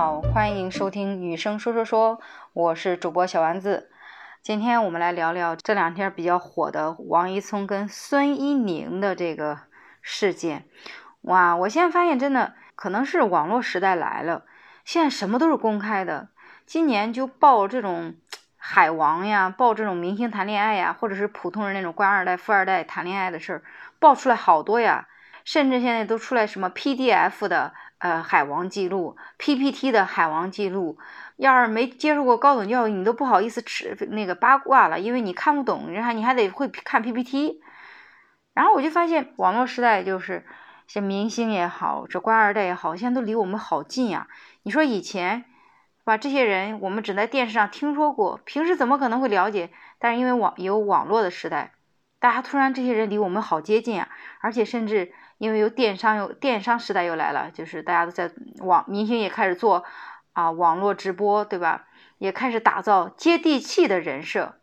好，欢迎收听女生说说说，我是主播小丸子。今天我们来聊聊这两天比较火的王一聪跟孙一宁的这个事件。哇，我现在发现真的可能是网络时代来了，现在什么都是公开的。今年就爆这种海王呀，爆这种明星谈恋爱呀，或者是普通人那种官二代、富二代谈恋爱的事儿，爆出来好多呀。甚至现在都出来什么 PDF 的。呃，海王记录，PPT 的海王记录，要是没接受过高等教育，你都不好意思吃那个八卦了，因为你看不懂，然后你还得会看 PPT。然后我就发现，网络时代就是像明星也好，这官二代也好，现在都离我们好近呀。你说以前，把这些人我们只在电视上听说过，平时怎么可能会了解？但是因为网有网络的时代，大家突然这些人离我们好接近啊，而且甚至。因为有电商，有电商时代又来了，就是大家都在网，明星也开始做啊网络直播，对吧？也开始打造接地气的人设。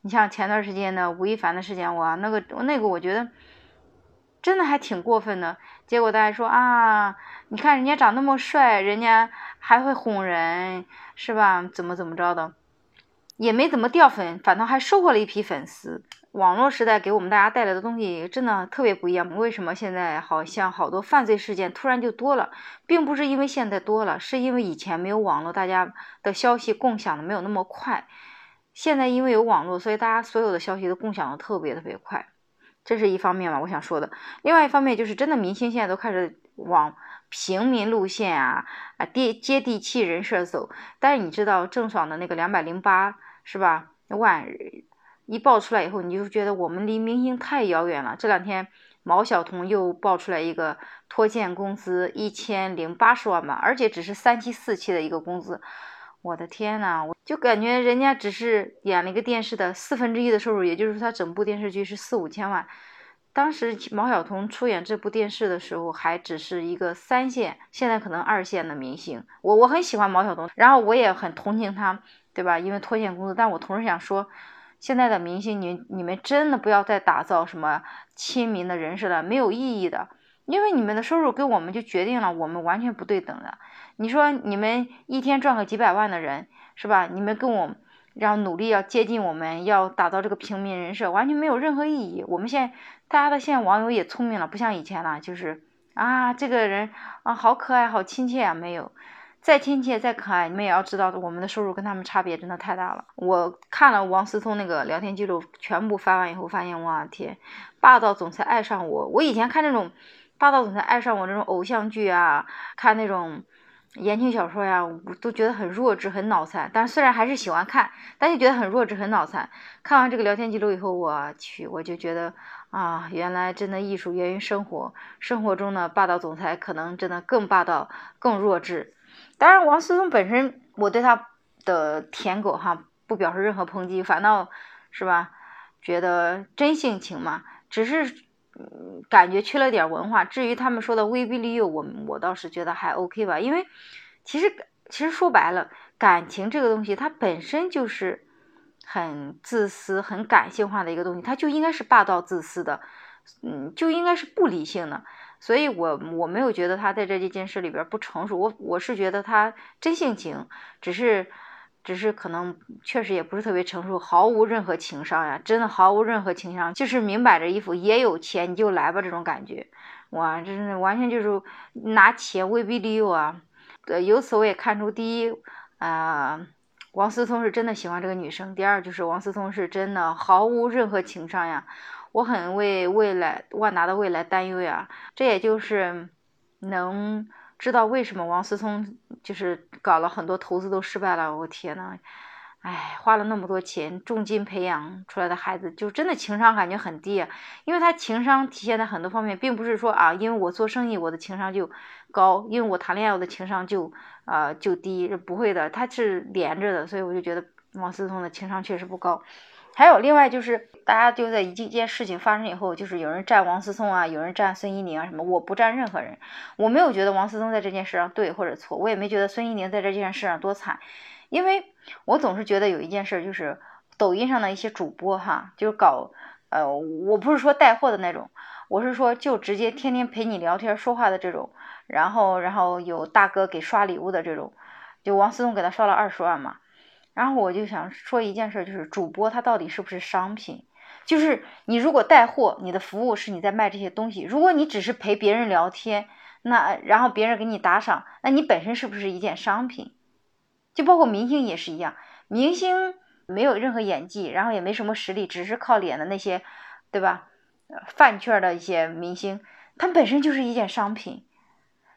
你像前段时间呢吴亦凡的事件，哇，那个那个我觉得真的还挺过分的。结果大家说啊，你看人家长那么帅，人家还会哄人，是吧？怎么怎么着的，也没怎么掉粉，反倒还收获了一批粉丝。网络时代给我们大家带来的东西真的特别不一样。为什么现在好像好多犯罪事件突然就多了，并不是因为现在多了，是因为以前没有网络，大家的消息共享的没有那么快。现在因为有网络，所以大家所有的消息都共享的特别特别快，这是一方面嘛，我想说的。另外一方面就是真的明星现在都开始往平民路线啊啊接接地气人设走。但是你知道郑爽的那个两百零八是吧万？一爆出来以后，你就觉得我们离明星太遥远了。这两天毛晓彤又爆出来一个拖欠工资一千零八十万吧，而且只是三期四期的一个工资。我的天呐，我就感觉人家只是演了一个电视的四分之一的收入，也就是说他整部电视剧是四五千万。当时毛晓彤出演这部电视的时候还只是一个三线，现在可能二线的明星。我我很喜欢毛晓彤，然后我也很同情他，对吧？因为拖欠工资，但我同时想说。现在的明星，你你们真的不要再打造什么亲民的人设了，没有意义的。因为你们的收入跟我们就决定了我们完全不对等的。你说你们一天赚个几百万的人，是吧？你们跟我然后努力要接近我们，要打造这个平民人设，完全没有任何意义。我们现在大家的现在网友也聪明了，不像以前了，就是啊这个人啊好可爱，好亲切啊，没有。再亲切再可爱，你们也要知道，我们的收入跟他们差别真的太大了。我看了王思聪那个聊天记录，全部翻完以后，发现哇天，霸道总裁爱上我。我以前看那种霸道总裁爱上我这种偶像剧啊，看那种言情小说呀，我都觉得很弱智、很脑残。但虽然还是喜欢看，但就觉得很弱智、很脑残。看完这个聊天记录以后，我去，我就觉得啊，原来真的艺术源于生活，生活中的霸道总裁可能真的更霸道、更弱智。当然，王思聪本身，我对他的舔狗哈不表示任何抨击，反倒是吧，觉得真性情嘛，只是嗯感觉缺了点文化。至于他们说的威逼利诱，我我倒是觉得还 OK 吧，因为其实其实说白了，感情这个东西它本身就是很自私、很感性化的一个东西，它就应该是霸道自私的，嗯，就应该是不理性的。所以，我我没有觉得他在这件事里边不成熟，我我是觉得他真性情，只是，只是可能确实也不是特别成熟，毫无任何情商呀，真的毫无任何情商，就是明摆着一副也有钱你就来吧这种感觉，哇，真是完全就是拿钱威逼利诱啊！呃，由此我也看出，第一，啊，王思聪是真的喜欢这个女生；第二，就是王思聪是真的毫无任何情商呀。我很为未来万达的未来担忧呀，这也就是能知道为什么王思聪就是搞了很多投资都失败了。我天呐，哎，花了那么多钱，重金培养出来的孩子，就真的情商感觉很低啊。因为他情商体现在很多方面，并不是说啊，因为我做生意我的情商就高，因为我谈恋爱我的情商就啊就低，不会的，他是连着的，所以我就觉得王思聪的情商确实不高。还有另外就是，大家就在一件事情发生以后，就是有人站王思聪啊，有人站孙一宁啊，什么？我不站任何人，我没有觉得王思聪在这件事上对或者错，我也没觉得孙一宁在这件事上多惨，因为我总是觉得有一件事，就是抖音上的一些主播哈，就是搞，呃，我不是说带货的那种，我是说就直接天天陪你聊天说话的这种，然后然后有大哥给刷礼物的这种。就王思聪给他刷了二十万嘛。然后我就想说一件事，就是主播他到底是不是商品？就是你如果带货，你的服务是你在卖这些东西；如果你只是陪别人聊天，那然后别人给你打赏，那你本身是不是一件商品？就包括明星也是一样，明星没有任何演技，然后也没什么实力，只是靠脸的那些，对吧？饭圈的一些明星，他本身就是一件商品，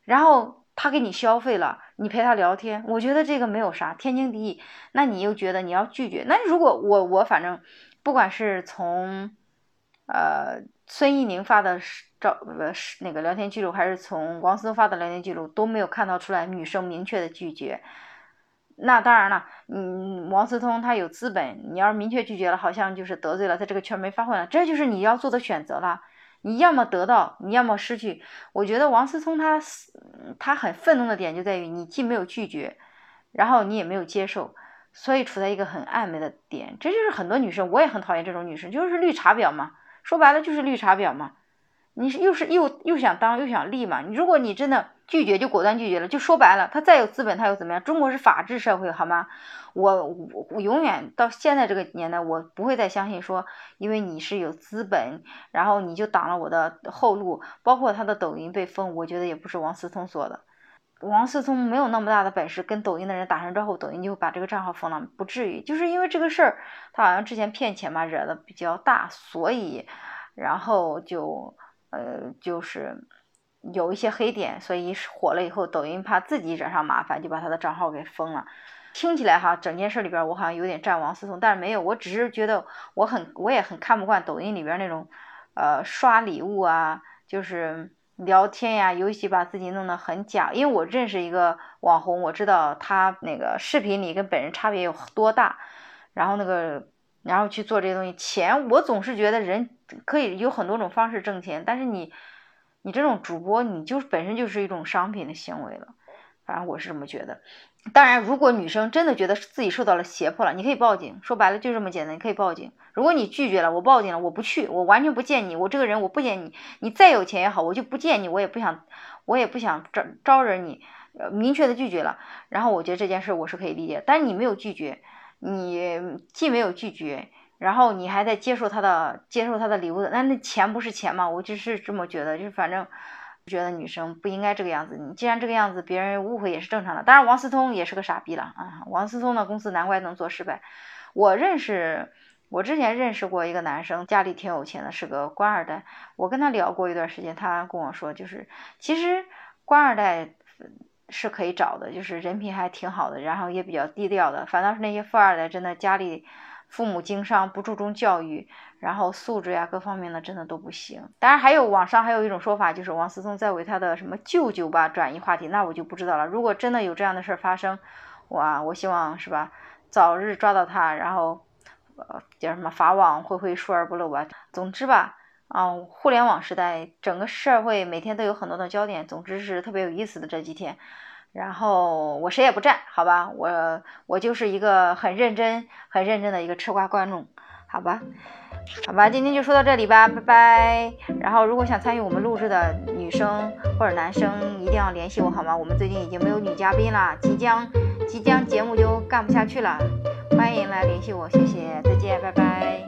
然后。他给你消费了，你陪他聊天，我觉得这个没有啥，天经地义。那你又觉得你要拒绝？那如果我我反正，不管是从呃孙一宁发的照呃是那个聊天记录，还是从王思聪发的聊天记录，都没有看到出来女生明确的拒绝。那当然了，嗯，王思聪他有资本，你要是明确拒绝了，好像就是得罪了，在这个圈没发挥了，这就是你要做的选择了。你要么得到，你要么失去。我觉得王思聪他他很愤怒的点就在于，你既没有拒绝，然后你也没有接受，所以处在一个很暧昧的点。这就是很多女生，我也很讨厌这种女生，就是绿茶婊嘛。说白了就是绿茶婊嘛。你是又是又又想当又想立嘛？如果你真的拒绝就果断拒绝了，就说白了，他再有资本他又怎么样？中国是法治社会好吗？我我我永远到现在这个年代，我不会再相信说，因为你是有资本，然后你就挡了我的后路。包括他的抖音被封，我觉得也不是王思聪说的。王思聪没有那么大的本事跟抖音的人打声招呼，抖音就把这个账号封了，不至于。就是因为这个事儿，他好像之前骗钱嘛，惹的比较大，所以然后就。呃，就是有一些黑点，所以火了以后，抖音怕自己惹上麻烦，就把他的账号给封了。听起来哈，整件事里边我好像有点站王思聪，但是没有，我只是觉得我很，我也很看不惯抖音里边那种呃刷礼物啊，就是聊天呀，尤其把自己弄得很假。因为我认识一个网红，我知道他那个视频里跟本人差别有多大，然后那个。然后去做这些东西，钱我总是觉得人可以有很多种方式挣钱，但是你，你这种主播，你就本身就是一种商品的行为了，反正我是这么觉得。当然，如果女生真的觉得自己受到了胁迫了，你可以报警，说白了就这么简单，你可以报警。如果你拒绝了，我报警了，我不去，我完全不见你，我这个人我不见你，你再有钱也好，我就不见你，我也不想，我也不想招招惹你，呃，明确的拒绝了。然后我觉得这件事我是可以理解，但是你没有拒绝。你既没有拒绝，然后你还在接受他的接受他的礼物的，那那钱不是钱吗？我就是这么觉得，就是反正觉得女生不应该这个样子。你既然这个样子，别人误会也是正常的。当然，王思聪也是个傻逼了啊！王思聪的公司难怪能做失败。我认识，我之前认识过一个男生，家里挺有钱的，是个官二代。我跟他聊过一段时间，他跟我说，就是其实官二代。是可以找的，就是人品还挺好的，然后也比较低调的。反倒是那些富二代，真的家里父母经商，不注重教育，然后素质呀各方面的真的都不行。当然，还有网上还有一种说法，就是王思聪在为他的什么舅舅吧转移话题，那我就不知道了。如果真的有这样的事儿发生，哇，我希望是吧，早日抓到他，然后呃叫什么法网恢恢，疏而不漏吧。总之吧。啊，互联网时代，整个社会每天都有很多的焦点，总之是特别有意思的这几天。然后我谁也不占，好吧，我我就是一个很认真、很认真的一个吃瓜观众，好吧，好吧，今天就说到这里吧，拜拜。然后如果想参与我们录制的女生或者男生，一定要联系我，好吗？我们最近已经没有女嘉宾了，即将即将节目就干不下去了，欢迎来联系我，谢谢，再见，拜拜。